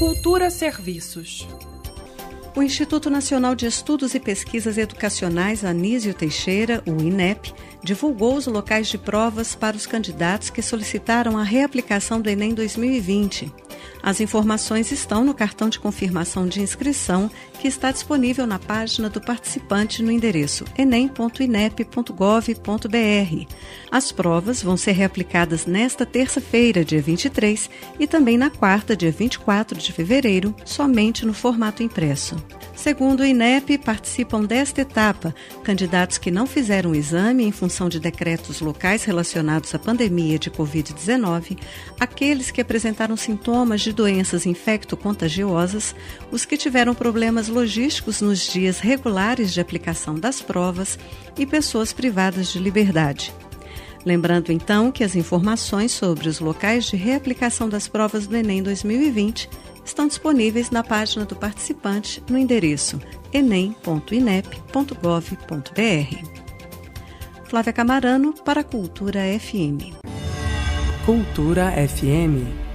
Cultura Serviços. O Instituto Nacional de Estudos e Pesquisas Educacionais Anísio Teixeira, o INEP, divulgou os locais de provas para os candidatos que solicitaram a reaplicação do Enem 2020. As informações estão no cartão de confirmação de inscrição, que está disponível na página do participante no endereço enem.inep.gov.br. As provas vão ser reaplicadas nesta terça-feira, dia 23, e também na quarta, dia 24 de fevereiro, somente no formato impresso. Segundo o INEP, participam desta etapa candidatos que não fizeram o exame em função de decretos locais relacionados à pandemia de Covid-19, aqueles que apresentaram sintomas de doenças infecto-contagiosas, os que tiveram problemas logísticos nos dias regulares de aplicação das provas e pessoas privadas de liberdade. Lembrando então que as informações sobre os locais de reaplicação das provas do Enem 2020 estão disponíveis na página do participante no endereço enem.inep.gov.br. Flávia Camarano para a Cultura FM. Cultura FM